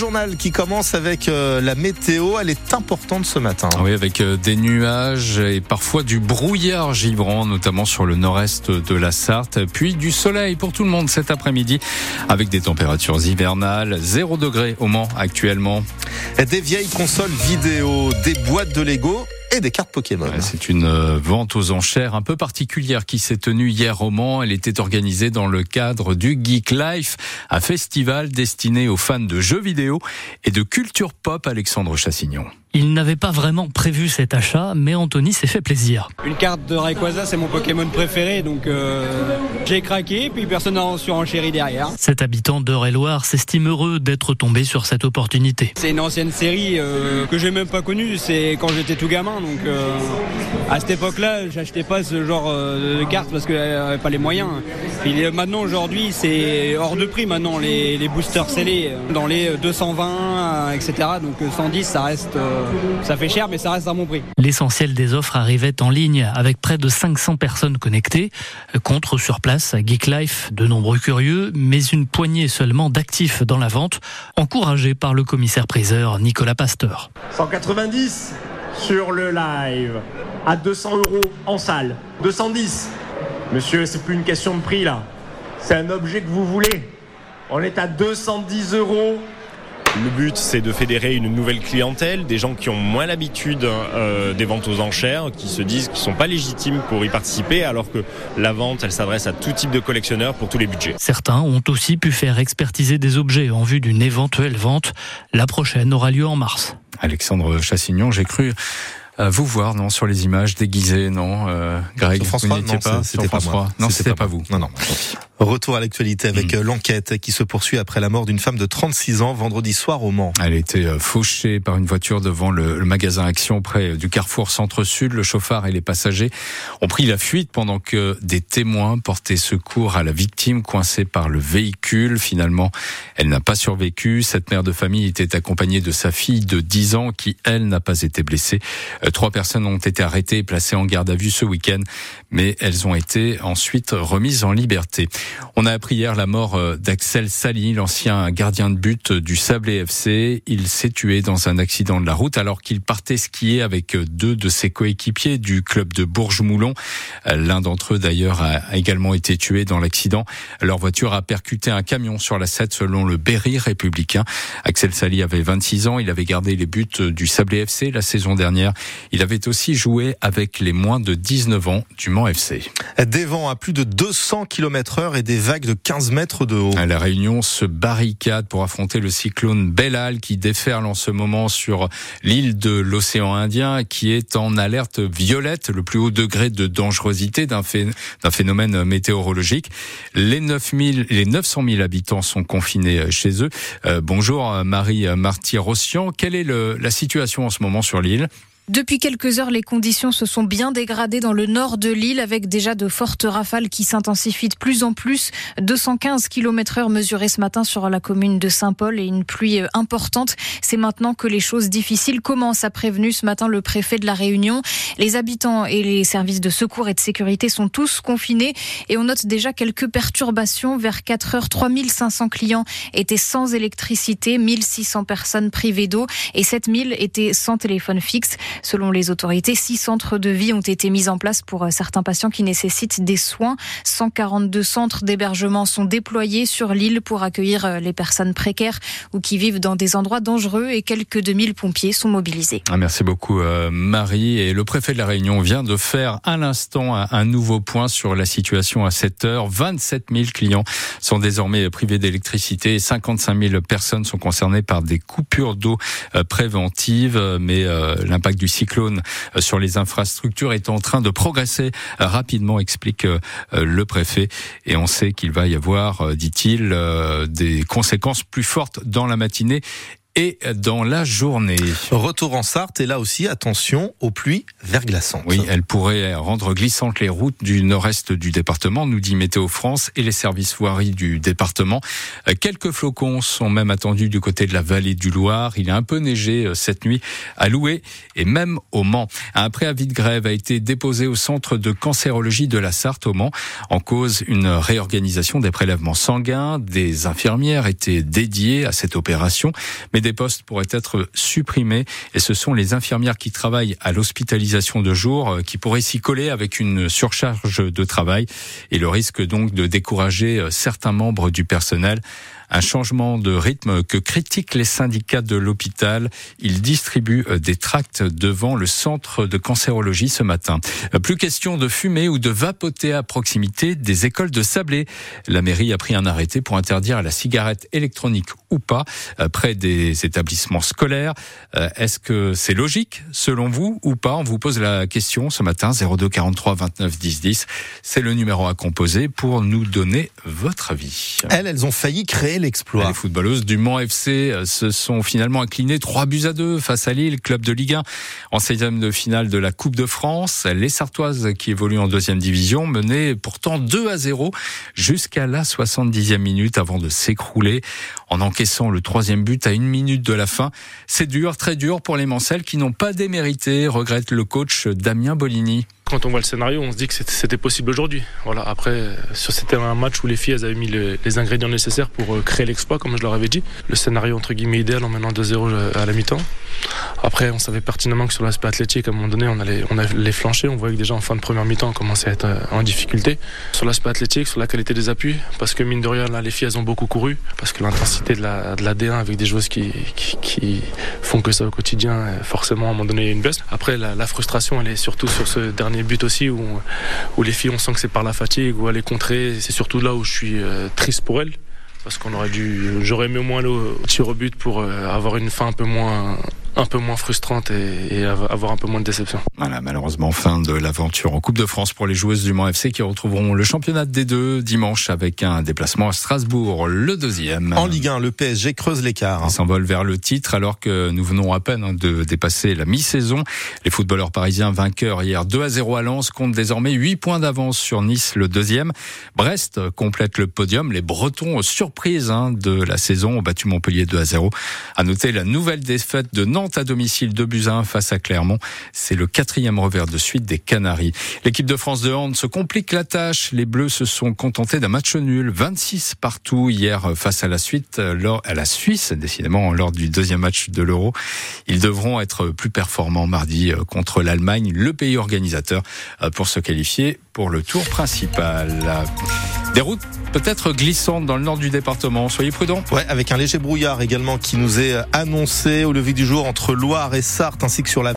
journal qui commence avec euh, la météo, elle est importante ce matin. Oui, avec euh, des nuages et parfois du brouillard givrant, notamment sur le nord-est de la Sarthe, puis du soleil pour tout le monde cet après-midi, avec des températures hivernales, 0 degré au Mans actuellement. Des vieilles consoles vidéo, des boîtes de Lego et des cartes Pokémon. C'est une euh, vente aux enchères un peu particulière qui s'est tenue hier au Mans. Elle était organisée dans le cadre du Geek Life, un festival destiné aux fans de jeux vidéo et de culture pop Alexandre Chassignon. Il n'avait pas vraiment prévu cet achat, mais Anthony s'est fait plaisir. Une carte de Rayquaza, c'est mon Pokémon préféré, donc euh, j'ai craqué, puis personne n'a surenchéri derrière. Cet habitant d'Eure-et-Loire s'estime heureux d'être tombé sur cette opportunité. C'est une ancienne série euh, que j'ai même pas connue, c'est quand j'étais tout gamin, donc euh, à cette époque-là, j'achetais pas ce genre de carte parce que j'avais pas les moyens. Et maintenant, aujourd'hui, c'est hors de prix maintenant, les, les boosters scellés, dans les 220, etc. Donc 110, ça reste ça fait cher, mais ça reste à mon prix. L'essentiel des offres arrivait en ligne avec près de 500 personnes connectées. Contre sur place à Geek Life, de nombreux curieux, mais une poignée seulement d'actifs dans la vente, encouragés par le commissaire priseur Nicolas Pasteur. 190 sur le live, à 200 euros en salle, 210. Monsieur, c'est plus une question de prix là, c'est un objet que vous voulez. On est à 210 euros le but, c'est de fédérer une nouvelle clientèle, des gens qui ont moins l'habitude euh, des ventes aux enchères, qui se disent qu'ils ne sont pas légitimes pour y participer, alors que la vente, elle s'adresse à tout type de collectionneurs pour tous les budgets. Certains ont aussi pu faire expertiser des objets en vue d'une éventuelle vente. La prochaine aura lieu en mars. Alexandre Chassignon, j'ai cru euh, vous voir non sur les images déguisées non euh, Greg François, vous pas c'était pas moi non c'était pas, vous non non Retour à l'actualité avec mm. l'enquête qui se poursuit après la mort d'une femme de 36 ans vendredi soir au Mans. Elle a été euh, fauchée par une voiture devant le, magasin Action près du carrefour Centre-Sud. Le chauffard et les passagers ont pris la fuite pendant que des témoins portaient secours à la victime coincée par le véhicule. Finalement, elle n'a pas survécu. Cette mère de famille était accompagnée de sa fille de 10 ans qui, elle, n'a pas été blessée. Euh, trois personnes ont été arrêtées et placées en garde à vue ce week-end, mais elles ont été ensuite remises en liberté. On a appris hier la mort euh, d'Axel Sally, l'ancien gardien de but du Sablé FC. Il s'est tué dans un accident de la route alors qu'il partait skier avec euh, deux de ses coéquipiers du club de Bourges-Moulon. L'un d'entre eux d'ailleurs a également été tué dans l'accident. Leur voiture a percuté un camion sur la 7 selon le Berry républicain. Axel Sally avait 26 ans. Il avait gardé les buts du Sablé FC la saison dernière. Il avait aussi joué avec les moins de 19 ans du Mans FC. Des vents à plus de 200 km heure des vagues de 15 mètres de haut. La Réunion se barricade pour affronter le cyclone Bellal qui déferle en ce moment sur l'île de l'océan Indien qui est en alerte violette, le plus haut degré de dangerosité d'un phénomène météorologique. Les 9000, les 900 000 habitants sont confinés chez eux. Euh, bonjour Marie Marty-Rossian. Quelle est la situation en ce moment sur l'île? Depuis quelques heures, les conditions se sont bien dégradées dans le nord de l'île avec déjà de fortes rafales qui s'intensifient de plus en plus. 215 km heure mesurés ce matin sur la commune de Saint-Paul et une pluie euh, importante. C'est maintenant que les choses difficiles commencent, a prévenu ce matin le préfet de la Réunion. Les habitants et les services de secours et de sécurité sont tous confinés et on note déjà quelques perturbations. Vers 4 heures, 3500 clients étaient sans électricité, 1600 personnes privées d'eau et 7000 étaient sans téléphone fixe. Selon les autorités, six centres de vie ont été mis en place pour euh, certains patients qui nécessitent des soins. 142 centres d'hébergement sont déployés sur l'île pour accueillir euh, les personnes précaires ou qui vivent dans des endroits dangereux et quelques 2000 pompiers sont mobilisés. Ah, merci beaucoup euh, Marie. Et le préfet de la Réunion vient de faire à l'instant un nouveau point sur la situation à cette heure. 27 000 clients sont désormais privés d'électricité et 55 000 personnes sont concernées par des coupures d'eau préventives. Mais l'impact du cyclone euh, sur les infrastructures est en train de progresser euh, rapidement, explique euh, le préfet. Et on sait qu'il va y avoir, dit-il, des conséquences plus fortes dans la matinée et dans la journée. Retour en Sarthe et là aussi attention aux pluies verglaçantes. Oui, elles pourraient rendre glissantes les routes du nord-est du département, nous dit Météo France et les services voiries du département. Quelques flocons sont même attendus du côté de la vallée du Loir. Il a un peu neigé euh, cette nuit à Loué et même au Mans. Un préavis de grève a été déposé au centre de cancérologie de la Sarthe au Mans en cause une réorganisation des prélèvements sanguins. Des infirmières étaient dédiées à cette opération, mais des postes pourraient être supprimés. Et ce sont les infirmières qui travaillent à l'hospitalisation de jour euh, qui pourraient s'y coller avec une surcharge de travail. Et le risque donc de décourager euh, certains membres du personnel un changement de rythme que critiquent les syndicats de l'hôpital. Ils distribuent euh, des tracts devant le centre de cancérologie ce matin. Euh, plus question de fumer ou de vapoter à proximité des écoles de Sablé. La mairie a pris un arrêté pour interdire la cigarette électronique ou pas euh, près des établissements scolaires. Est-ce que c'est logique selon vous ou pas? On vous pose la question ce matin 02 43 29 10 10. C'est le numéro à composer pour nous donner votre avis. Elles, ont failli créer Les footballeuses du Mans FC euh, se sont finalement inclinées 3 buts à 2 face à Lille, club de Ligue 1, en 16e de finale de la Coupe de France. Les Sartoises qui évoluent en deuxième division menaient pourtant 2 à 0 jusqu'à la 70e minute avant de s'écrouler en encaissant le troisième but à une minute de la fin. C'est dur, très dur pour les Mancelles qui n'ont pas démérité, regrette le coach Damien Bolini quand on voit le scénario, on se dit que c'était possible aujourd'hui. Voilà. Après, c'était un match où les filles elles avaient mis les ingrédients nécessaires pour euh, créer l'exploit, comme je leur avais dit. Le scénario entre guillemets idéal en menant 2-0 euh, à la mi-temps. Après, on savait pertinemment que sur l'aspect athlétique, à un moment donné, on allait, on allait flancher. On voyait que déjà en fin de première mi-temps, on commençait à être euh, en difficulté. Sur l'aspect athlétique, sur la qualité des appuis, parce que mine de rien, là, les filles, elles ont beaucoup couru, parce que l'intensité de la, de la D1 avec des joueuses qui, qui, font que ça au quotidien, forcément, à un moment donné, il y a une baisse. Après, la, la frustration, elle est surtout sur ce dernier but aussi où, les filles on sent que c'est par la fatigue ou aller contrer. C'est surtout là où je suis euh, triste pour elles parce qu'on aurait dû j'aurais aimé au moins le tir au but pour euh, avoir une fin un peu moins un peu moins frustrante et, avoir un peu moins de déception. Voilà, malheureusement, fin de l'aventure en Coupe de France pour les joueuses du Mans FC qui retrouveront le championnat des deux dimanche avec un déplacement à Strasbourg, le deuxième. En Ligue 1, le PSG creuse l'écart. Il s'envole vers le titre alors que nous venons à peine de dépasser la mi-saison. Les footballeurs parisiens vainqueurs hier 2 à 0 à Lens comptent désormais 8 points d'avance sur Nice, le deuxième. Brest complète le podium. Les Bretons, surprise hein, de la saison, ont battu Montpellier 2 à 0. À noter la nouvelle défaite de Nantes à domicile de buts face à Clermont. C'est le quatrième revers de suite des Canaries. L'équipe de France de hand se complique la tâche. Les Bleus se sont contentés d'un match nul, 26 partout hier face à la suite, lors, à la Suisse, décidément, lors du deuxième match de l'Euro. Ils devront être plus performants mardi euh, contre l'Allemagne, le pays organisateur, euh, pour se qualifier pour le tour principal. Des routes peut-être glissantes dans le nord du département. Soyez prudents. Ouais, avec un léger brouillard également qui nous est annoncé au lever du jour entre Loire et Sarthe ainsi que sur la